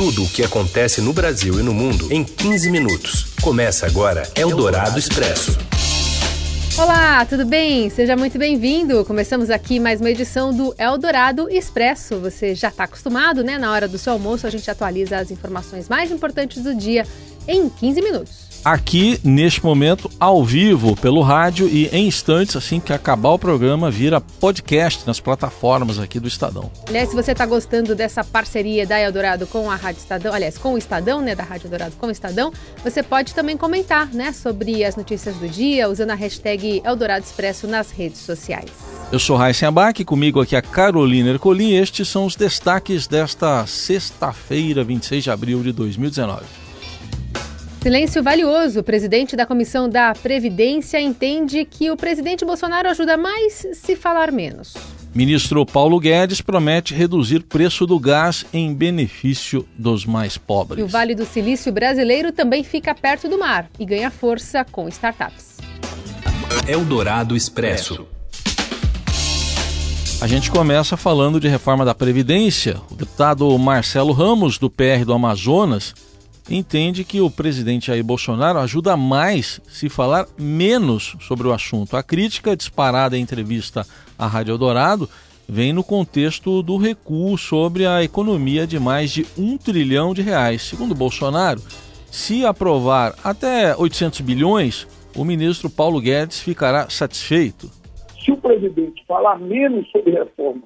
Tudo o que acontece no Brasil e no mundo em 15 minutos. Começa agora Eldorado Expresso. Olá, tudo bem? Seja muito bem-vindo. Começamos aqui mais uma edição do Eldorado Expresso. Você já está acostumado, né? Na hora do seu almoço, a gente atualiza as informações mais importantes do dia em 15 minutos aqui neste momento ao vivo pelo rádio e em instantes assim que acabar o programa vira podcast nas plataformas aqui do Estadão. Aliás, se você está gostando dessa parceria da Eldorado com a Rádio Estadão, aliás, com o Estadão, né, da Rádio Eldorado com o Estadão, você pode também comentar, né, sobre as notícias do dia usando a hashtag Eldorado Expresso nas redes sociais. Eu sou Raíssa Abac, comigo aqui a Carolina Ercolim estes são os destaques desta sexta-feira, 26 de abril de 2019. Silêncio valioso. O presidente da Comissão da Previdência entende que o presidente Bolsonaro ajuda mais se falar menos. Ministro Paulo Guedes promete reduzir preço do gás em benefício dos mais pobres. E o Vale do Silício brasileiro também fica perto do mar e ganha força com startups. Eldorado Expresso. A gente começa falando de reforma da Previdência. O deputado Marcelo Ramos, do PR do Amazonas, entende que o presidente Jair Bolsonaro ajuda mais se falar menos sobre o assunto. A crítica disparada em entrevista à Rádio Eldorado vem no contexto do recuo sobre a economia de mais de um trilhão de reais. Segundo Bolsonaro, se aprovar até 800 bilhões, o ministro Paulo Guedes ficará satisfeito. Se o presidente falar menos sobre reforma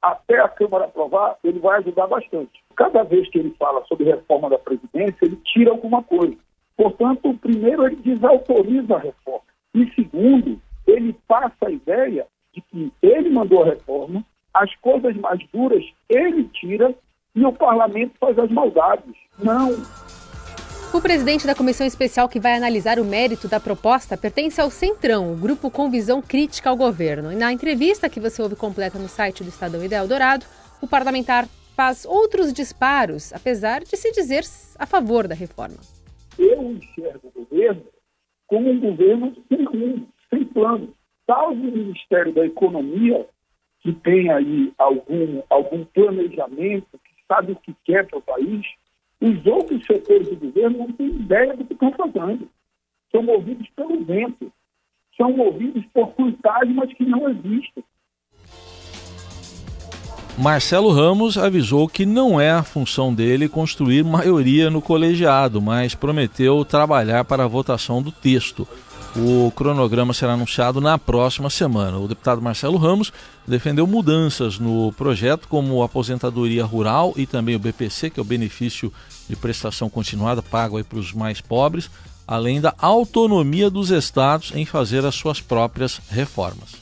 até a Câmara aprovar, ele vai ajudar bastante cada vez que ele fala sobre reforma da Previdência, ele tira alguma coisa. Portanto, primeiro, ele desautoriza a reforma. E segundo, ele passa a ideia de que ele mandou a reforma, as coisas mais duras ele tira e o parlamento faz as maldades. Não. O presidente da comissão especial que vai analisar o mérito da proposta pertence ao Centrão, o grupo com visão crítica ao governo. E na entrevista que você ouve completa no site do Estadão da Eldorado, o parlamentar faz outros disparos, apesar de se dizer a favor da reforma. Eu enxergo o governo como um governo sem rumo, sem plano. Salvo o Ministério da Economia, que tem aí algum, algum planejamento, que sabe o que quer para o país, os outros setores do governo não têm ideia do que estão fazendo. São movidos pelo vento. São movidos por fantasmas que não existem. Marcelo Ramos avisou que não é a função dele construir maioria no colegiado, mas prometeu trabalhar para a votação do texto. O cronograma será anunciado na próxima semana. O deputado Marcelo Ramos defendeu mudanças no projeto, como aposentadoria rural e também o BPC, que é o benefício de prestação continuada pago para os mais pobres, além da autonomia dos estados em fazer as suas próprias reformas.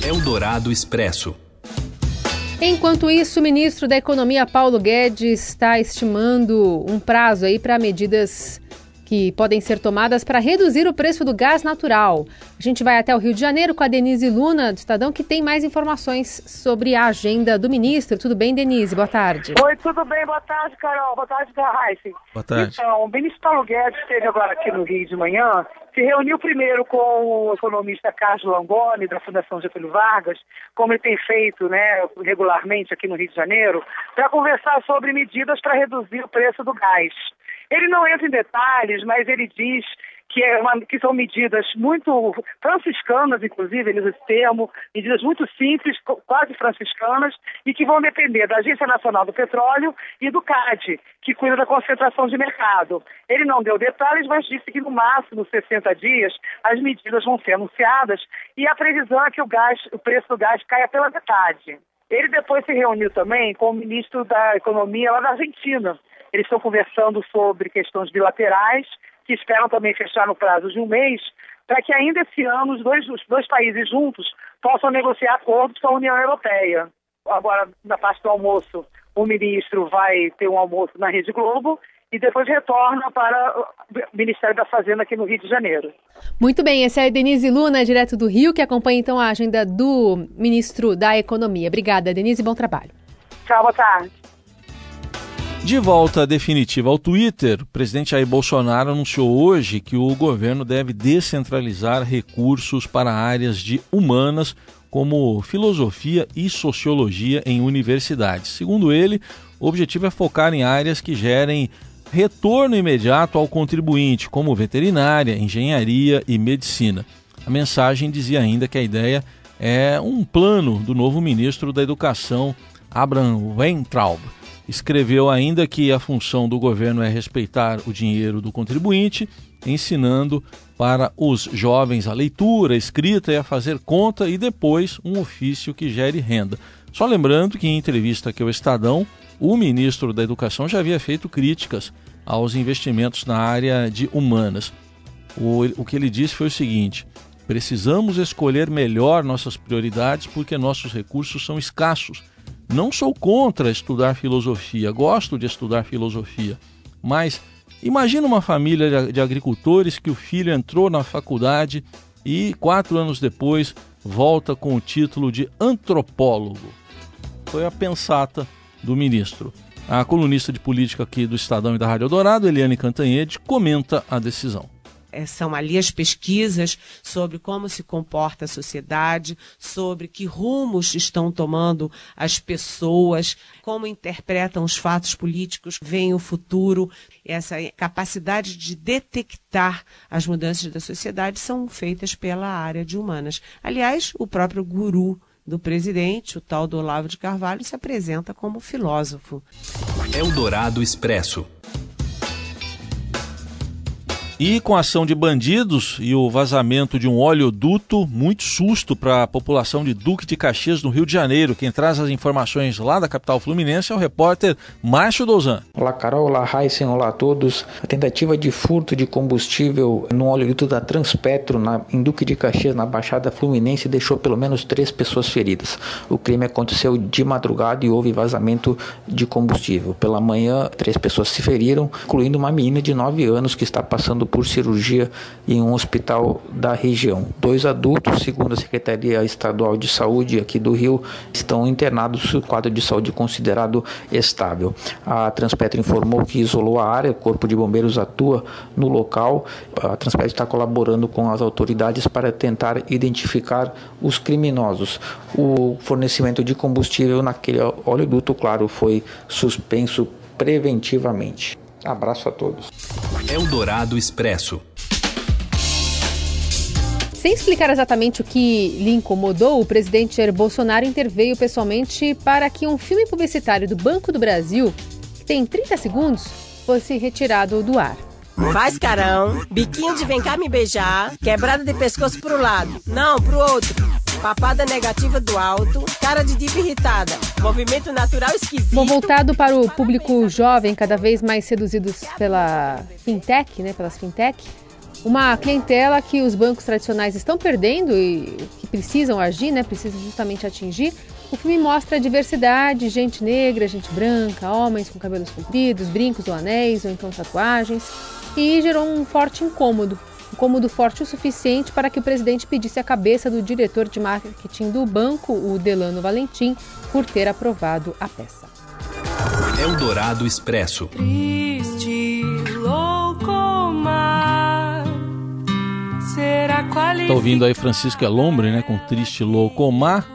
Eldorado Expresso. Enquanto isso, o ministro da Economia Paulo Guedes está estimando um prazo aí para medidas que podem ser tomadas para reduzir o preço do gás natural. A gente vai até o Rio de Janeiro com a Denise Luna, do Estadão, que tem mais informações sobre a agenda do ministro. Tudo bem, Denise? Boa tarde. Oi, tudo bem? Boa tarde, Carol. Boa tarde, Raíssa. Boa tarde. Então, o ministro Paulo Guedes esteve agora aqui no Rio de manhã, se reuniu primeiro com o economista Carlos Langoni, da Fundação Getúlio Vargas, como ele tem feito né, regularmente aqui no Rio de Janeiro, para conversar sobre medidas para reduzir o preço do gás. Ele não entra em detalhes, mas ele diz que, é uma, que são medidas muito franciscanas, inclusive, ele usa esse termo, medidas muito simples, quase franciscanas, e que vão depender da Agência Nacional do Petróleo e do CAD, que cuida da concentração de mercado. Ele não deu detalhes, mas disse que no máximo 60 dias as medidas vão ser anunciadas e a previsão é que o, gás, o preço do gás caia pela metade. Ele depois se reuniu também com o ministro da Economia lá da Argentina, eles estão conversando sobre questões bilaterais, que esperam também fechar no prazo de um mês, para que ainda esse ano os dois, os dois países juntos possam negociar acordos com a União Europeia. Agora, na parte do almoço, o ministro vai ter um almoço na Rede Globo e depois retorna para o Ministério da Fazenda aqui no Rio de Janeiro. Muito bem, essa é a Denise Luna, direto do Rio, que acompanha então a agenda do ministro da Economia. Obrigada, Denise, bom trabalho. Tchau, boa tarde. De volta definitiva ao Twitter, o presidente Jair Bolsonaro anunciou hoje que o governo deve descentralizar recursos para áreas de humanas, como filosofia e sociologia em universidades. Segundo ele, o objetivo é focar em áreas que gerem retorno imediato ao contribuinte, como veterinária, engenharia e medicina. A mensagem dizia ainda que a ideia é um plano do novo ministro da Educação, Abraham Weintraub. Escreveu ainda que a função do governo é respeitar o dinheiro do contribuinte, ensinando para os jovens a leitura, a escrita e a fazer conta e depois um ofício que gere renda. Só lembrando que em entrevista aqui ao Estadão, o ministro da Educação já havia feito críticas aos investimentos na área de humanas. O, o que ele disse foi o seguinte: precisamos escolher melhor nossas prioridades porque nossos recursos são escassos. Não sou contra estudar filosofia, gosto de estudar filosofia, mas imagina uma família de agricultores que o filho entrou na faculdade e quatro anos depois volta com o título de antropólogo. Foi a pensata do ministro. A colunista de política aqui do Estadão e da Rádio Dourado, Eliane Cantanhede, comenta a decisão são ali as pesquisas sobre como se comporta a sociedade, sobre que rumos estão tomando as pessoas, como interpretam os fatos políticos, veem o futuro. Essa capacidade de detectar as mudanças da sociedade são feitas pela área de humanas. Aliás, o próprio guru do presidente, o tal do Olavo de Carvalho, se apresenta como filósofo. Eldorado Expresso. E com a ação de bandidos e o vazamento de um oleoduto, muito susto para a população de Duque de Caxias, no Rio de Janeiro. Quem traz as informações lá da capital fluminense é o repórter Márcio Dozan. Olá, Carol. Olá, Heisen. Olá a todos. A tentativa de furto de combustível no oleoduto da Transpetro, na, em Duque de Caxias, na Baixada Fluminense, deixou pelo menos três pessoas feridas. O crime aconteceu de madrugada e houve vazamento de combustível. Pela manhã, três pessoas se feriram, incluindo uma menina de 9 anos que está passando por cirurgia em um hospital da região. Dois adultos, segundo a Secretaria Estadual de Saúde aqui do Rio, estão internados em quadro de saúde considerado estável. A Transpetro informou que isolou a área, o Corpo de Bombeiros atua no local. A Transpetro está colaborando com as autoridades para tentar identificar os criminosos. O fornecimento de combustível naquele oleoduto, claro, foi suspenso preventivamente. Abraço a todos. Eldorado Expresso. Sem explicar exatamente o que lhe incomodou, o presidente Jair Bolsonaro interveio pessoalmente para que um filme publicitário do Banco do Brasil, que tem 30 segundos, fosse retirado do ar. Faz carão, biquinho de vem cá me beijar, quebrada de pescoço pro lado, não pro outro papada negativa do alto, cara de diva irritada, movimento natural esquisito. Bom, voltado para o público jovem, cada vez mais seduzidos pela fintech, né, pelas fintech, uma clientela que os bancos tradicionais estão perdendo e que precisam agir, né, precisam justamente atingir. O filme mostra a diversidade, gente negra, gente branca, homens com cabelos compridos, brincos ou anéis, ou então tatuagens, e gerou um forte incômodo incômodo forte o suficiente para que o presidente pedisse a cabeça do diretor de marketing do banco, o Delano Valentim, por ter aprovado a peça. Eldorado Expresso. Triste, louco mar. Será Tá ouvindo aí Francisca Lombre, né, com Triste Louco Mar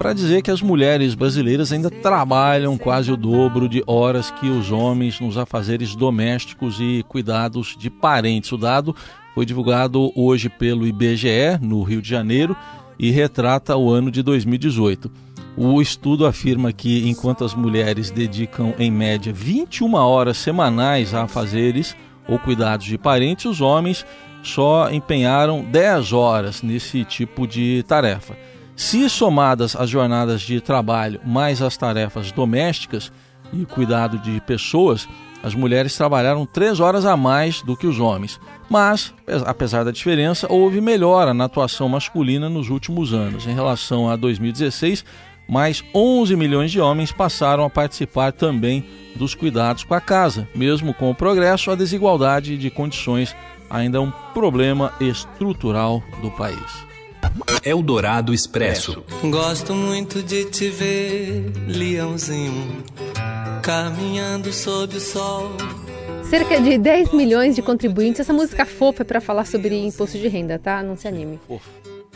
para dizer que as mulheres brasileiras ainda trabalham quase o dobro de horas que os homens nos afazeres domésticos e cuidados de parentes. O dado foi divulgado hoje pelo IBGE, no Rio de Janeiro, e retrata o ano de 2018. O estudo afirma que enquanto as mulheres dedicam em média 21 horas semanais a afazeres ou cuidados de parentes, os homens só empenharam 10 horas nesse tipo de tarefa. Se somadas as jornadas de trabalho mais as tarefas domésticas e cuidado de pessoas, as mulheres trabalharam três horas a mais do que os homens. Mas, apesar da diferença, houve melhora na atuação masculina nos últimos anos. Em relação a 2016, mais 11 milhões de homens passaram a participar também dos cuidados com a casa. Mesmo com o progresso, a desigualdade de condições ainda é um problema estrutural do país. Eldorado Expresso. Gosto muito de te ver, leãozinho, caminhando sob o sol. Cerca de 10 milhões de contribuintes. Essa música fofa é para falar sobre imposto de renda, tá? Não se anime.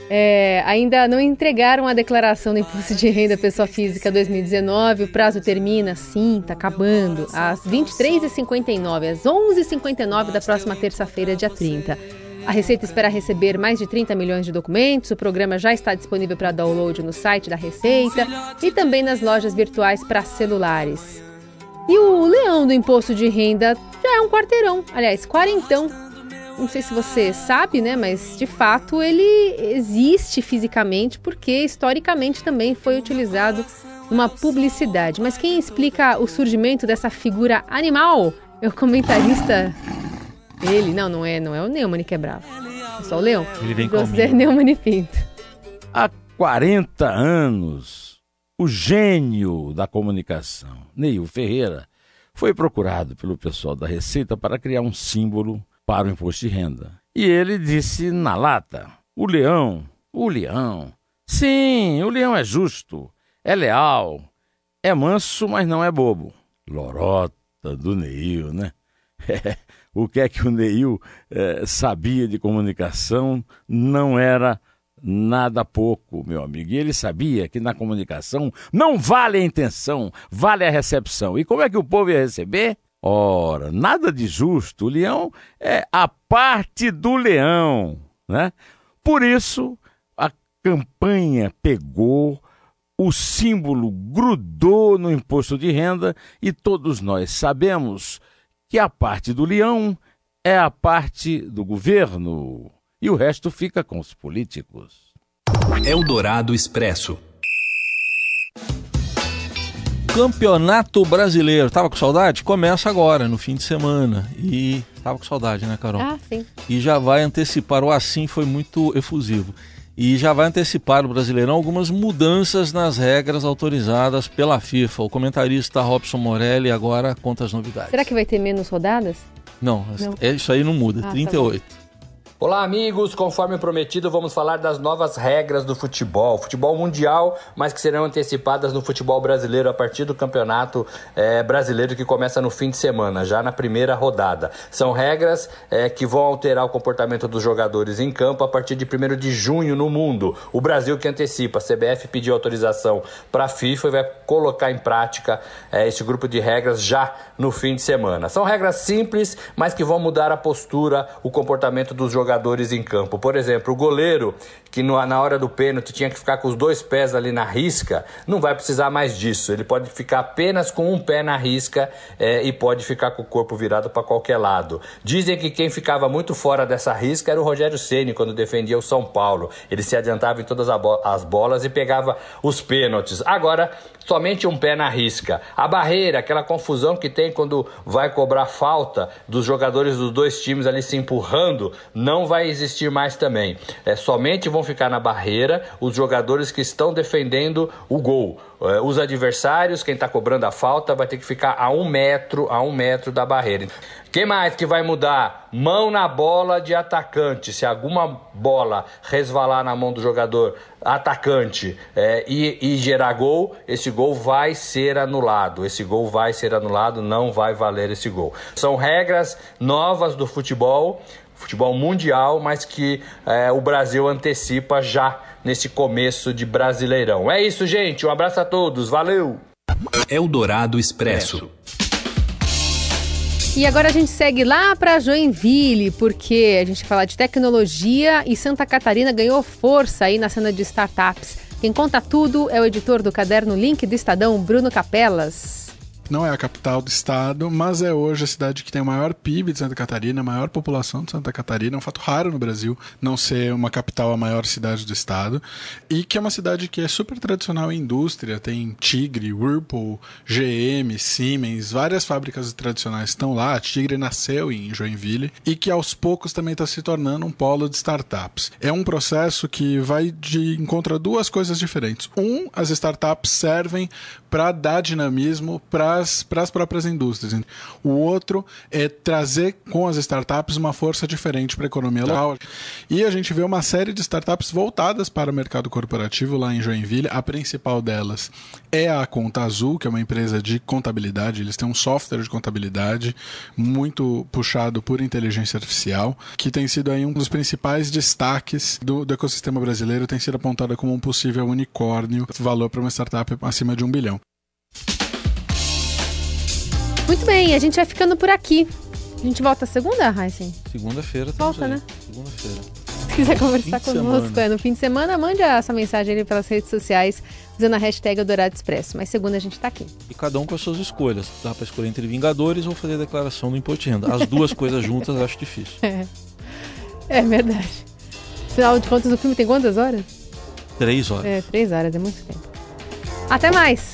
É, ainda não entregaram a declaração do Imposto de Renda Pessoa Física 2019. O prazo termina, sim, está acabando, às 23h59, às 11h59 da próxima terça-feira, dia 30. A Receita espera receber mais de 30 milhões de documentos. O programa já está disponível para download no site da Receita e também nas lojas virtuais para celulares. E o leão do imposto de renda já é um quarteirão, aliás, quarentão. Não sei se você sabe, né? Mas de fato ele existe fisicamente porque historicamente também foi utilizado numa publicidade. Mas quem explica o surgimento dessa figura animal é o comentarista ele, não, não é, não é o Neumann que é bravo. É só o Leão. Ele vem José Neumann Pinto. Há 40 anos, o gênio da comunicação, Neil Ferreira, foi procurado pelo pessoal da Receita para criar um símbolo para o imposto de renda. E ele disse na lata: o leão, o leão. Sim, o leão é justo, é leal, é manso, mas não é bobo. Lorota do Neil, né? o que é que o Neil eh, sabia de comunicação não era nada pouco, meu amigo. E ele sabia que na comunicação não vale a intenção, vale a recepção. E como é que o povo ia receber? Ora, nada de justo. O leão é a parte do leão, né? Por isso, a campanha pegou, o símbolo grudou no imposto de renda e todos nós sabemos que a parte do leão é a parte do governo e o resto fica com os políticos. Eldorado Expresso. Campeonato Brasileiro. Tava com saudade? Começa agora, no fim de semana. E tava com saudade, né, Carol? Ah, sim. E já vai antecipar, o assim foi muito efusivo. E já vai antecipar o Brasileirão algumas mudanças nas regras autorizadas pela FIFA. O comentarista Robson Morelli agora conta as novidades. Será que vai ter menos rodadas? Não, Não. é- isso aí não muda. Ah, tá 38. Olá, amigos! Conforme prometido, vamos falar das novas regras do futebol. Futebol mundial, mas que serão antecipadas no futebol brasileiro a partir do campeonato eh, brasileiro que começa no fim de semana, já na primeira rodada. São regras eh, que vão alterar o comportamento dos jogadores em campo a partir de 1 de junho no mundo. O Brasil que antecipa. A CBF pediu autorização para a FIFA e vai colocar em prática eh, esse grupo de regras já no fim de semana. São regras simples, mas que vão mudar a postura, o comportamento dos jogadores em campo. Por exemplo, o goleiro que na hora do pênalti tinha que ficar com os dois pés ali na risca, não vai precisar mais disso. Ele pode ficar apenas com um pé na risca eh, e pode ficar com o corpo virado para qualquer lado. Dizem que quem ficava muito fora dessa risca era o Rogério Ceni quando defendia o São Paulo. Ele se adiantava em todas as bolas e pegava os pênaltis. Agora, somente um pé na risca. A barreira, aquela confusão que tem quando vai cobrar falta dos jogadores dos dois times ali se empurrando, não vai existir mais também. É, somente vão ficar na barreira os jogadores que estão defendendo o gol. É, os adversários, quem está cobrando a falta, vai ter que ficar a um metro, a um metro da barreira. Quem mais que vai mudar? Mão na bola de atacante. Se alguma bola resvalar na mão do jogador atacante é, e, e gerar gol, esse gol vai ser anulado. Esse gol vai ser anulado, não vai valer esse gol. São regras novas do futebol, futebol mundial, mas que é, o Brasil antecipa já nesse começo de Brasileirão. É isso, gente. Um abraço a todos. Valeu! Eldorado Expresso. E agora a gente segue lá para Joinville, porque a gente fala de tecnologia e Santa Catarina ganhou força aí na cena de startups. Quem conta tudo é o editor do caderno Link do Estadão, Bruno Capelas. Não é a capital do estado, mas é hoje a cidade que tem o maior PIB de Santa Catarina, a maior população de Santa Catarina. É um fato raro no Brasil não ser uma capital a maior cidade do estado. E que é uma cidade que é super tradicional em indústria. Tem Tigre, Whirlpool, GM, Siemens, várias fábricas tradicionais estão lá. A Tigre nasceu em Joinville e que aos poucos também está se tornando um polo de startups. É um processo que vai de encontro a duas coisas diferentes. Um, as startups servem para dar dinamismo para para as próprias indústrias. O outro é trazer com as startups uma força diferente para a economia local. E a gente vê uma série de startups voltadas para o mercado corporativo lá em Joinville. A principal delas é a Conta Azul, que é uma empresa de contabilidade. Eles têm um software de contabilidade muito puxado por inteligência artificial, que tem sido aí um dos principais destaques do, do ecossistema brasileiro, tem sido apontado como um possível unicórnio, valor para uma startup acima de um bilhão. Muito bem, a gente vai ficando por aqui. A gente volta segunda, Heisen? Segunda-feira. Volta, né? Segunda-feira. Se quiser conversar conosco é, no fim de semana, mande essa mensagem ali pelas redes sociais usando a hashtag Eldorado Expresso. Mas segunda a gente tá aqui. E cada um com as suas escolhas. Dá para escolher entre Vingadores ou fazer a declaração do imposto de renda. As duas coisas juntas acho difícil. É. é verdade. Afinal de contas, o filme tem quantas horas? Três horas. É, três horas, é muito tempo. Até mais!